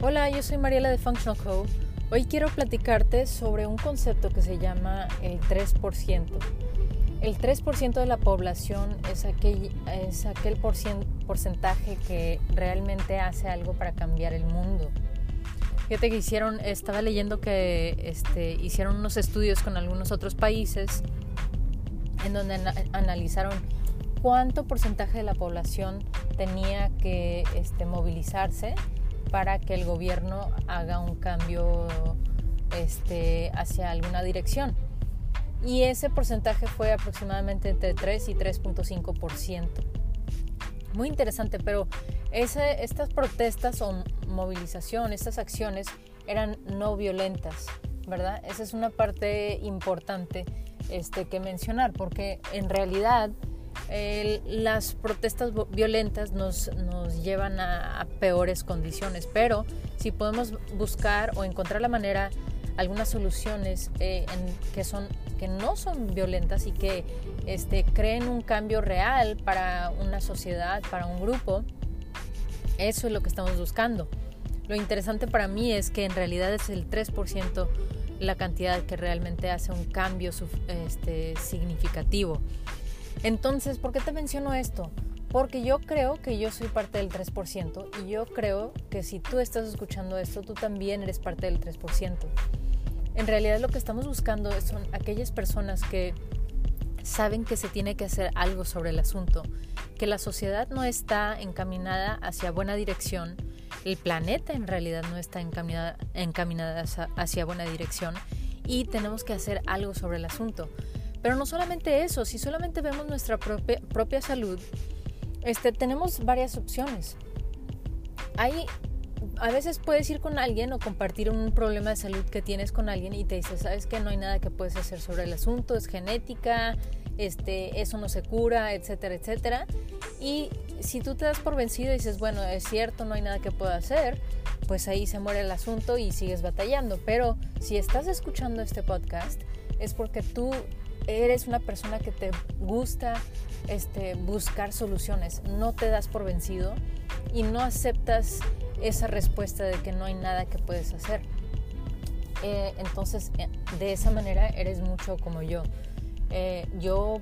Hola, yo soy Mariela de Functional Co. Hoy quiero platicarte sobre un concepto que se llama el 3%. El 3% de la población es aquel, porcentaje que realmente hace algo para cambiar el mundo. Fíjate que hicieron, estaba leyendo que este, hicieron unos estudios con algunos otros países en donde analizaron cuánto porcentaje de la población tenía que este, movilizarse para que el gobierno haga un cambio este, hacia alguna dirección. Y ese porcentaje fue aproximadamente entre 3 y 3.5%. Muy interesante, pero estas protestas o movilización, estas acciones eran no violentas, ¿verdad? Esa es una parte importante este, que mencionar, porque en realidad las protestas violentas nos, nos llevan a, peores condiciones, pero si podemos buscar o encontrar la manera, algunas soluciones eh, que, son, que no son violentas y que este, creen un cambio real para una sociedad, para un grupo, eso es lo que estamos buscando. Lo interesante para mí es que en realidad es el 3% la cantidad que realmente hace un cambio este, significativo. Entonces, ¿por qué te menciono esto? Porque yo creo que yo soy parte del 3% y yo creo que si tú estás escuchando esto, tú también eres parte del 3%. En realidad lo que estamos buscando son aquellas personas que saben que se tiene que hacer algo sobre el asunto, que la sociedad no está encaminada hacia buena dirección, el planeta en realidad no está encaminada, encaminada hacia buena dirección y tenemos que hacer algo sobre el asunto. Pero no solamente eso, si solamente vemos nuestra propia, propia salud, este, tenemos varias opciones. Hay, a veces puedes ir con alguien o compartir un problema de salud que tienes con alguien y te dice, sabes que no hay nada que puedes hacer sobre el asunto, es genética, este, eso no se cura, etcétera, etcétera. Y si tú te das por vencido y dices, bueno, es cierto, no hay nada que pueda hacer, pues ahí se muere el asunto y sigues batallando. Pero si estás escuchando este podcast, es porque tú eres una persona que te gusta este, buscar soluciones, no te das por vencido y no aceptas esa respuesta de que no hay nada que puedes hacer. Eh, entonces, eh, de esa manera eres mucho como yo. Eh, yo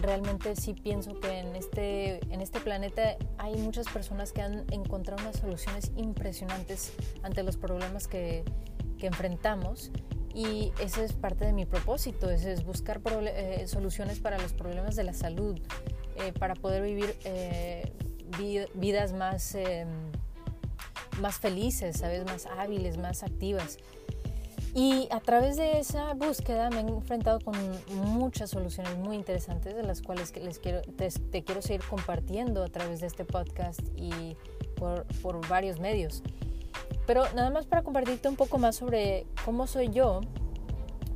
realmente sí pienso que en este, en este planeta hay muchas personas que han encontrado unas soluciones impresionantes ante los problemas que, que enfrentamos y ese es parte de mi propósito, ese es buscar eh, soluciones para los problemas de la salud, eh, para poder vivir eh, vidas más, em, más felices, ¿sabes? más hábiles, más activas. Y a través de esa búsqueda me he enfrentado con muchas soluciones muy interesantes de las cuales les quiero, te, te quiero seguir compartiendo a través de este podcast y por, por varios medios. Pero nada más para compartirte un poco más sobre cómo soy yo,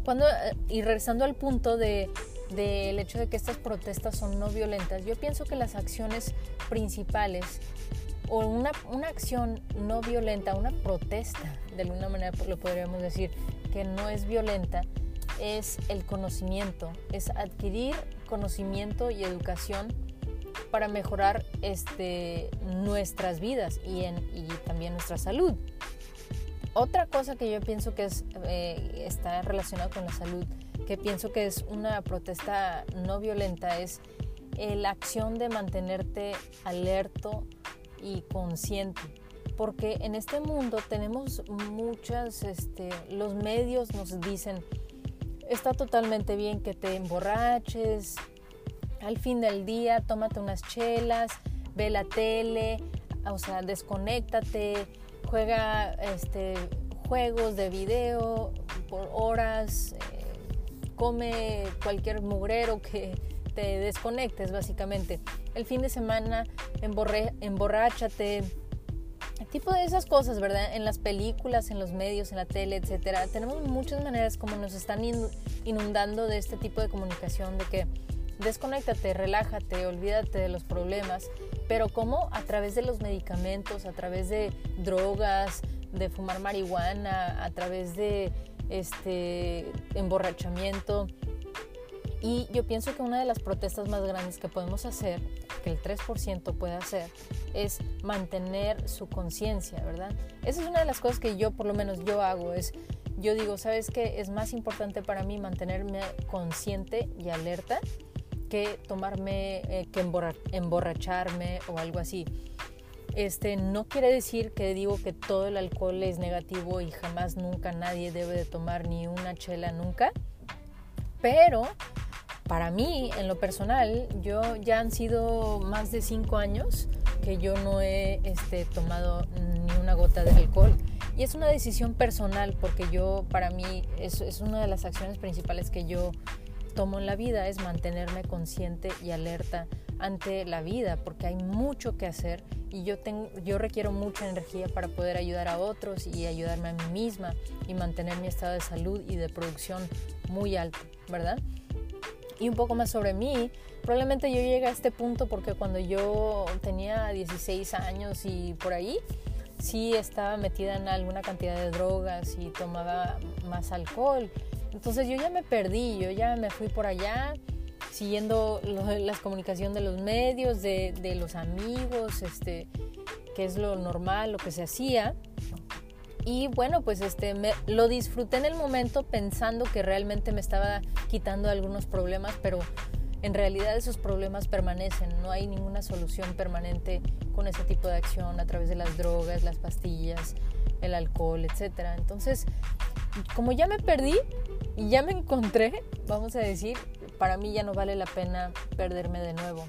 cuando, y regresando al punto de del hecho de que estas protestas son no violentas, yo pienso que las acciones principales o una, una, acción no violenta, una protesta, de alguna manera lo podríamos decir, que no es violenta, es el conocimiento, es adquirir conocimiento y educación para mejorar este, nuestras vidas y, en, y también nuestra salud. Otra cosa que yo pienso que es, eh, está relacionada con la salud, que pienso que es una protesta no violenta, es la acción de mantenerte alerto y consciente. Porque en este mundo tenemos muchas, este, los medios nos dicen, está totalmente bien que te emborraches, al fin del día tómate unas chelas, ve la tele, o sea, desconéctate, juega este, juegos de video por horas, eh, come cualquier mugrero que te desconectes básicamente. El fin de semana emborráchate, tipo de esas cosas, ¿verdad? En las películas, en los medios, en la tele, etcétera. Tenemos muchas maneras como nos están inundando de este tipo de comunicación, de que desconéctate, relájate, olvídate de los problemas pero como a través de los medicamentos, a través de drogas, de fumar marihuana, a través de este emborrachamiento. Y yo pienso que una de las protestas más grandes que podemos hacer que el 3% puede hacer es mantener su conciencia, ¿verdad? Esa es una de las cosas que yo, por lo menos yo hago, es, yo digo, ¿sabes qué? Es más importante para mí mantenerme consciente y alerta que tomarme, eh, que emborracharme o algo así. Este, no quiere decir que digo que todo el alcohol es negativo y jamás nunca nadie debe de tomar ni una chela nunca, pero para mí, en lo personal, yo ya han sido más de cinco años que yo no he este, tomado ni una gota de alcohol. Y es una decisión personal porque yo, para mí, es, es una de las acciones principales que yo tomo en la vida, es mantenerme consciente y alerta ante la vida, porque hay mucho que hacer y yo, tengo, yo requiero mucha energía para poder ayudar a otros y ayudarme a mí misma y mantener mi estado de salud y de producción muy alto, ¿verdad? y un poco más sobre mí. Probablemente yo llegué a este punto porque cuando yo tenía 16 años y por ahí, sí estaba metida en alguna cantidad de drogas y tomaba más alcohol. Entonces yo ya me perdí, yo ya me fui por allá siguiendo las comunicaciones de los medios, de, de los amigos, este, que es lo normal, lo que se hacía. Y bueno, pues este, me, lo disfruté en el momento pensando que realmente me estaba quitando algunos problemas, pero en realidad esos problemas permanecen, no hay ninguna solución permanente con ese tipo de acción a través de las drogas, las pastillas, el alcohol, etc. Entonces, como ya me perdí y ya me encontré, vamos a decir, para mí ya no vale la pena perderme de nuevo.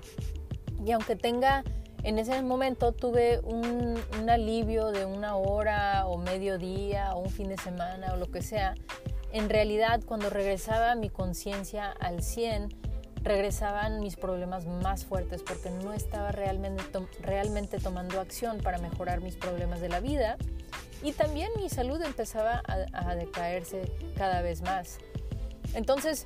Y aunque tenga en ese momento tuve un, alivio de una hora o medio día o un fin de semana o lo que sea. En realidad, cuando regresaba mi conciencia al 100, regresaban mis problemas más fuertes porque no estaba realmente, realmente tomando acción para mejorar mis problemas de la vida y también mi salud empezaba a, decaerse cada vez más. Entonces,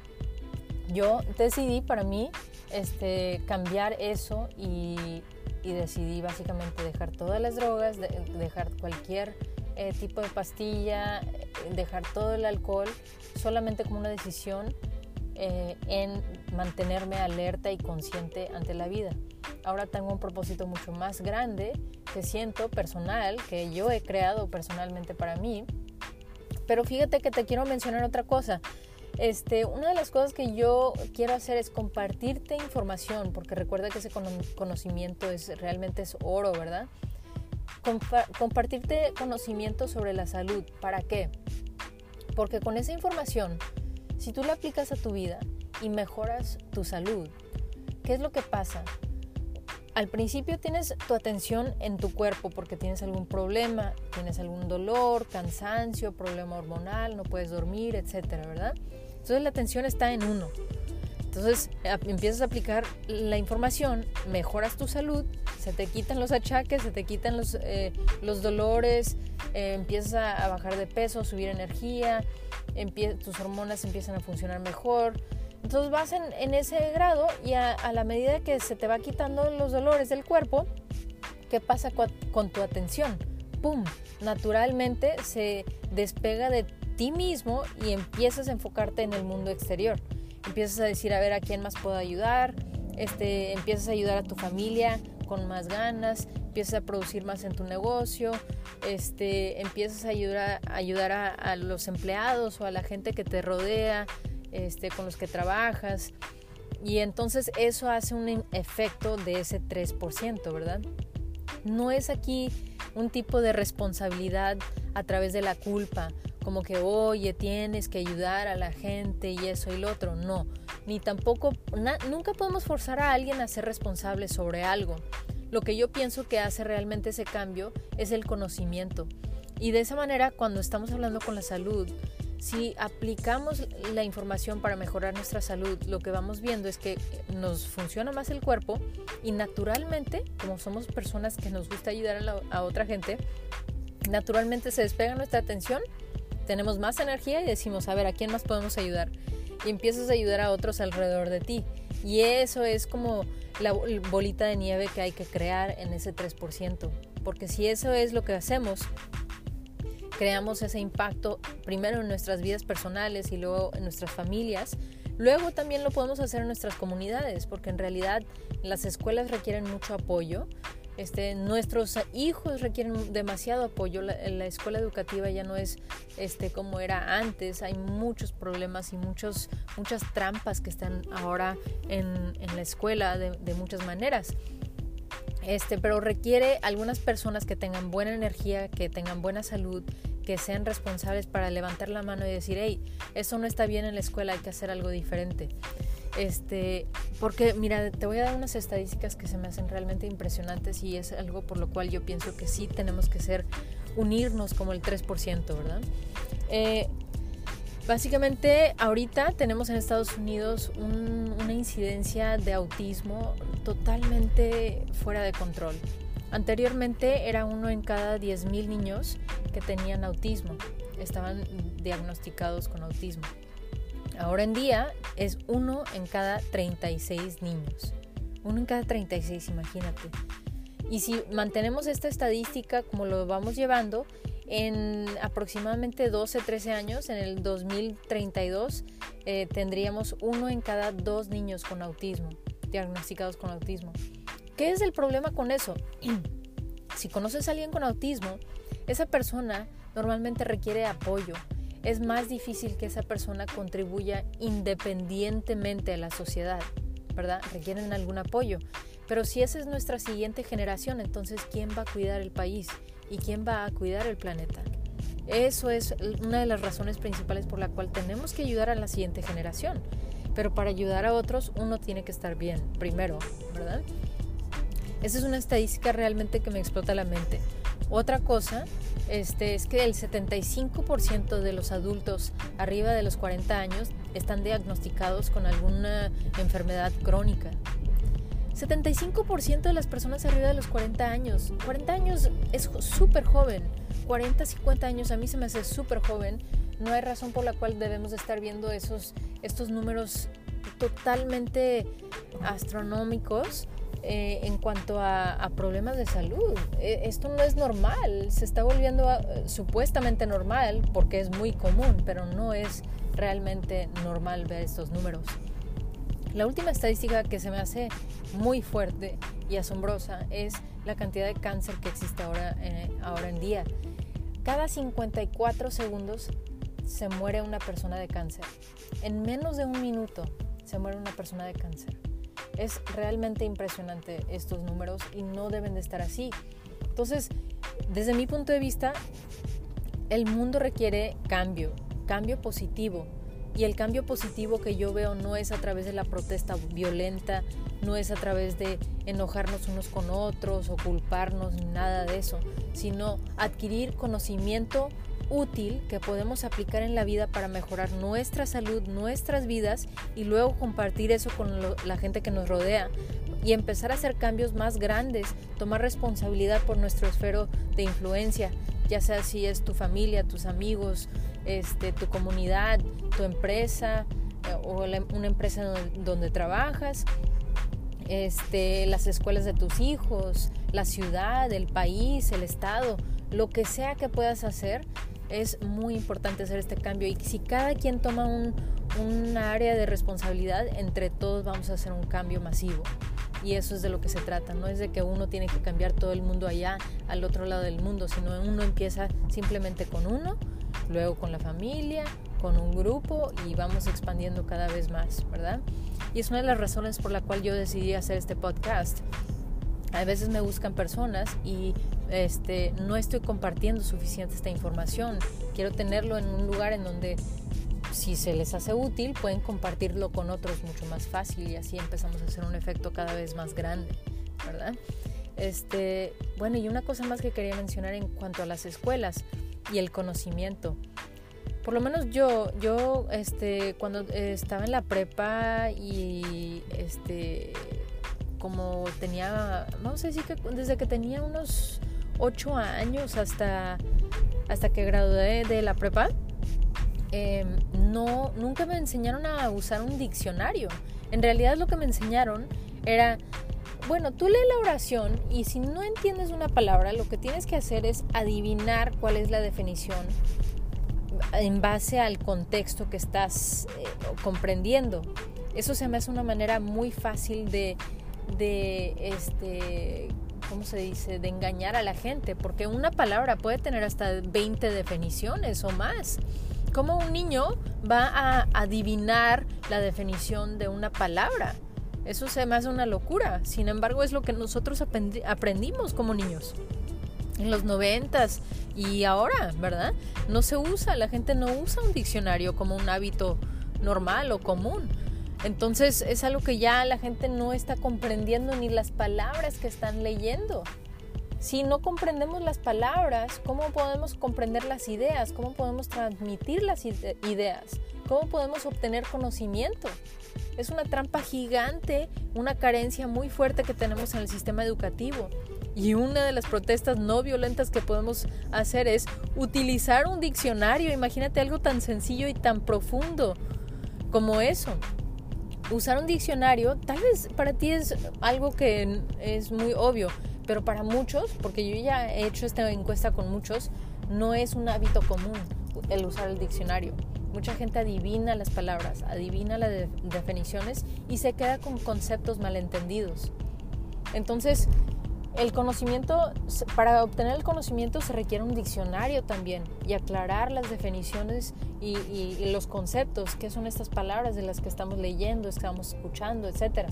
yo decidí para mí este, cambiar eso y y decidí básicamente dejar todas las drogas, dejar cualquier eh, tipo de pastilla, eh, dejar todo el alcohol, solamente como una decisión eh, en mantenerme alerta y consciente ante la vida. Ahora tengo un propósito mucho más grande que siento personal, que yo he creado personalmente para mí. Pero fíjate que te quiero mencionar otra cosa. Este, una de las cosas que yo quiero hacer es compartirte información, porque recuerda que ese conocimiento es realmente es oro, ¿verdad? compartirte conocimiento sobre la salud. ¿Para qué? Porque con esa información, si tú la aplicas a tu vida y mejoras tu salud, ¿qué es lo que pasa? Al principio tienes tu atención en tu cuerpo porque tienes algún problema, tienes algún dolor, cansancio, problema hormonal, no puedes dormir, etcétera, ¿verdad? Entonces la atención está en uno. Entonces empiezas a aplicar la información, mejoras tu salud, se te quitan los achaques, se te quitan los, eh, los dolores, eh, empiezas a, bajar de peso, subir energía, tus hormonas empiezan a funcionar mejor. Entonces vas en, ese grado y a, la medida que se te va quitando los dolores del cuerpo, ¿qué pasa con tu atención? ¡Pum! Naturalmente se despega de ti mismo y empiezas a enfocarte en el mundo exterior. Empiezas a decir, a ver, ¿a quién más puedo ayudar? Este, empiezas a ayudar a tu familia con más ganas, empiezas a producir más en tu negocio, este, empiezas a ayudar, a, ayudar a, los empleados o a la gente que te rodea, este, con los que trabajas. Y entonces eso hace un efecto de ese 3%, ¿verdad? No es aquí un tipo de responsabilidad a través de la culpa como que, oye, tienes que ayudar a la gente y eso y lo otro. No, ni tampoco, nunca podemos forzar a alguien a ser responsable sobre algo. Lo que yo pienso que hace realmente ese cambio es el conocimiento. Y de esa manera, cuando estamos hablando con la salud, si aplicamos la información para mejorar nuestra salud, lo que vamos viendo es que nos funciona más el cuerpo y naturalmente, como somos personas que nos gusta ayudar a, otra gente, naturalmente se despega nuestra atención tenemos más energía y decimos, a ver, ¿a quién más podemos ayudar? Y empiezas a ayudar a otros alrededor de ti. Y eso es como la bolita de nieve que hay que crear en ese 3%. Porque si eso es lo que hacemos, creamos ese impacto primero en nuestras vidas personales y luego en nuestras familias, Luego también lo podemos hacer en nuestras comunidades, porque en realidad las escuelas requieren mucho apoyo. Este, nuestros hijos requieren demasiado apoyo. La, la, escuela educativa ya no es este, como era antes. Hay muchos problemas y muchos, muchas trampas que están ahora en, en la escuela de, de muchas maneras. Este, pero requiere algunas personas que tengan buena energía, que tengan buena salud, que sean responsables para levantar la mano y decir, hey, eso no está bien en la escuela, hay que hacer algo diferente. Este, porque mira, te voy a dar unas estadísticas que se me hacen realmente impresionantes y es algo por lo cual yo pienso que sí tenemos que ser, unirnos como el 3%, ¿verdad? Eh, básicamente, ahorita tenemos en Estados Unidos un, una incidencia de autismo totalmente fuera de control. Anteriormente era uno en cada 10.000 niños que tenían autismo, estaban diagnosticados con autismo. Ahora en día es uno en cada 36 niños. Uno en cada 36, imagínate. Y si mantenemos esta estadística como lo vamos llevando, en aproximadamente 12, 13 años, en el 2032, eh, tendríamos uno en cada dos niños con autismo, diagnosticados con autismo. ¿Qué es el problema con eso? si conoces a alguien con autismo, esa persona normalmente requiere apoyo. Es más difícil que esa persona contribuya independientemente a la sociedad, ¿verdad? Requieren algún apoyo. Pero si esa es nuestra siguiente generación, entonces ¿quién va a cuidar el país? ¿Y quién va a cuidar el planeta? Eso es una de las razones principales por la cual tenemos que ayudar a la siguiente generación. Pero para ayudar a otros uno tiene que estar bien, primero, ¿verdad? Esa es una estadística realmente que me explota la mente. Otra cosa este, es que el 75% de los adultos arriba de los 40 años están diagnosticados con alguna enfermedad crónica. 75% de las personas arriba de los 40 años. 40 años es súper joven. 40, 50 años a mí se me hace súper joven. No hay razón por la cual debemos estar viendo esos, estos números totalmente astronómicos eh, en cuanto a, problemas de salud. E, esto no es normal, se está volviendo supuestamente normal porque es muy común, pero no es realmente normal ver estos números. La última estadística que se me hace muy fuerte y asombrosa es la cantidad de cáncer que existe ahora, eh, ahora en día. Cada 54 segundos se muere una persona de cáncer. En menos de un minuto se muere una persona de cáncer. Es realmente impresionante estos números y no deben de estar así. Entonces, desde mi punto de vista, el mundo requiere cambio, cambio positivo. Y el cambio positivo que yo veo no es a través de la protesta violenta, no es a través de enojarnos unos con otros o culparnos, nada de eso, sino adquirir conocimiento útil que podemos aplicar en la vida para mejorar nuestra salud, nuestras vidas y luego compartir eso con la gente que nos rodea y empezar a hacer cambios más grandes, tomar responsabilidad por nuestro esfero de influencia, ya sea si es tu familia, tus amigos, este, tu comunidad, tu empresa eh, o una empresa donde, donde trabajas, este, las escuelas de tus hijos, la ciudad, el país, el estado, lo que sea que puedas hacer, es muy importante hacer este cambio y si cada quien toma un, área de responsabilidad, entre todos vamos a hacer un cambio masivo. Y eso es de lo que se trata, no es de que uno tiene que cambiar todo el mundo allá, al otro lado del mundo, sino uno empieza simplemente con uno, luego con la familia, con un grupo y vamos expandiendo cada vez más, ¿verdad? Y es una de las razones por la cual yo decidí hacer este podcast. A veces me buscan personas y este, no estoy compartiendo suficiente esta información. Quiero tenerlo en un lugar en donde si se les hace útil pueden compartirlo con otros mucho más fácil y así empezamos a hacer un efecto cada vez más grande, ¿verdad? Este, bueno, y una cosa más que quería mencionar en cuanto a las escuelas y el conocimiento. Por lo menos yo, yo este, cuando estaba en la prepa y este, como tenía, vamos a decir que desde que tenía unos ocho años hasta, hasta que gradué de la prepa, em, no, nunca me enseñaron a usar un diccionario. En realidad lo que me enseñaron era, bueno, tú lee la oración y si no entiendes una palabra, lo que tienes que hacer es adivinar cuál es la definición en base al contexto que estás eh, comprendiendo. Eso se me hace una manera muy fácil de, de este, ¿cómo se dice?, de engañar a la gente, porque una palabra puede tener hasta 20 definiciones o más. ¿Cómo un niño va a adivinar la definición de una palabra? Eso se me una locura. Sin embargo, es lo que nosotros aprendimos como niños. En los noventas y ahora, ¿verdad? No se usa, la gente no usa un diccionario como un hábito normal o común. Entonces es algo que ya la gente no está comprendiendo ni las palabras que están leyendo. Si no comprendemos las palabras, ¿cómo podemos comprender las ideas? ¿Cómo podemos transmitir las ideas? ¿Cómo podemos obtener conocimiento? Es una trampa gigante, una carencia muy fuerte que tenemos en el sistema educativo. Y una de las protestas no violentas que podemos hacer es utilizar un diccionario. Imagínate algo tan sencillo y tan profundo como eso usar un diccionario, tal vez para ti es algo que es muy obvio, pero para muchos, porque yo ya he hecho esta encuesta con muchos, no es un hábito común el usar el diccionario. Mucha gente adivina las palabras, adivina las definiciones y se queda con conceptos malentendidos. Entonces, el conocimiento, para obtener el conocimiento se requiere un diccionario también y aclarar las definiciones y, los conceptos, qué son estas palabras de las que estamos leyendo, estamos escuchando, etc.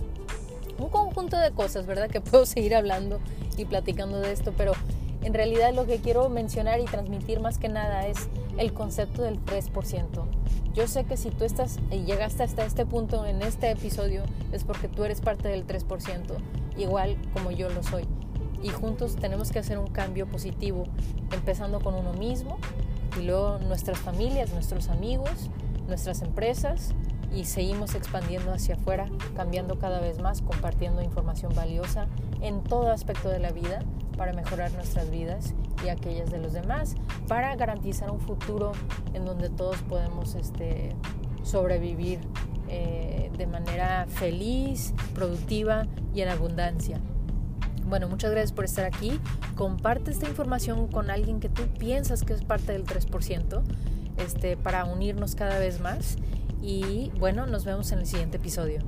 Un conjunto de cosas, ¿verdad? Que puedo seguir hablando y platicando de esto, pero en realidad lo que quiero mencionar y transmitir más que nada es el concepto del 3%. Yo sé que si tú estás y llegaste hasta este punto en este episodio es porque tú eres parte del 3%, igual como yo lo soy y juntos tenemos que hacer un cambio positivo, empezando con uno mismo y luego nuestras familias, nuestros amigos, nuestras empresas y seguimos expandiendo hacia afuera, cambiando cada vez más, compartiendo información valiosa en todo aspecto de la vida para mejorar nuestras vidas y aquellas de los demás, para garantizar un futuro en donde todos podemos este, sobrevivir eh, de manera feliz, productiva y en abundancia. Bueno, muchas gracias por estar aquí. Comparte esta información con alguien que tú piensas que es parte del 3%, este, para unirnos cada vez más. Y bueno, nos vemos en el siguiente episodio.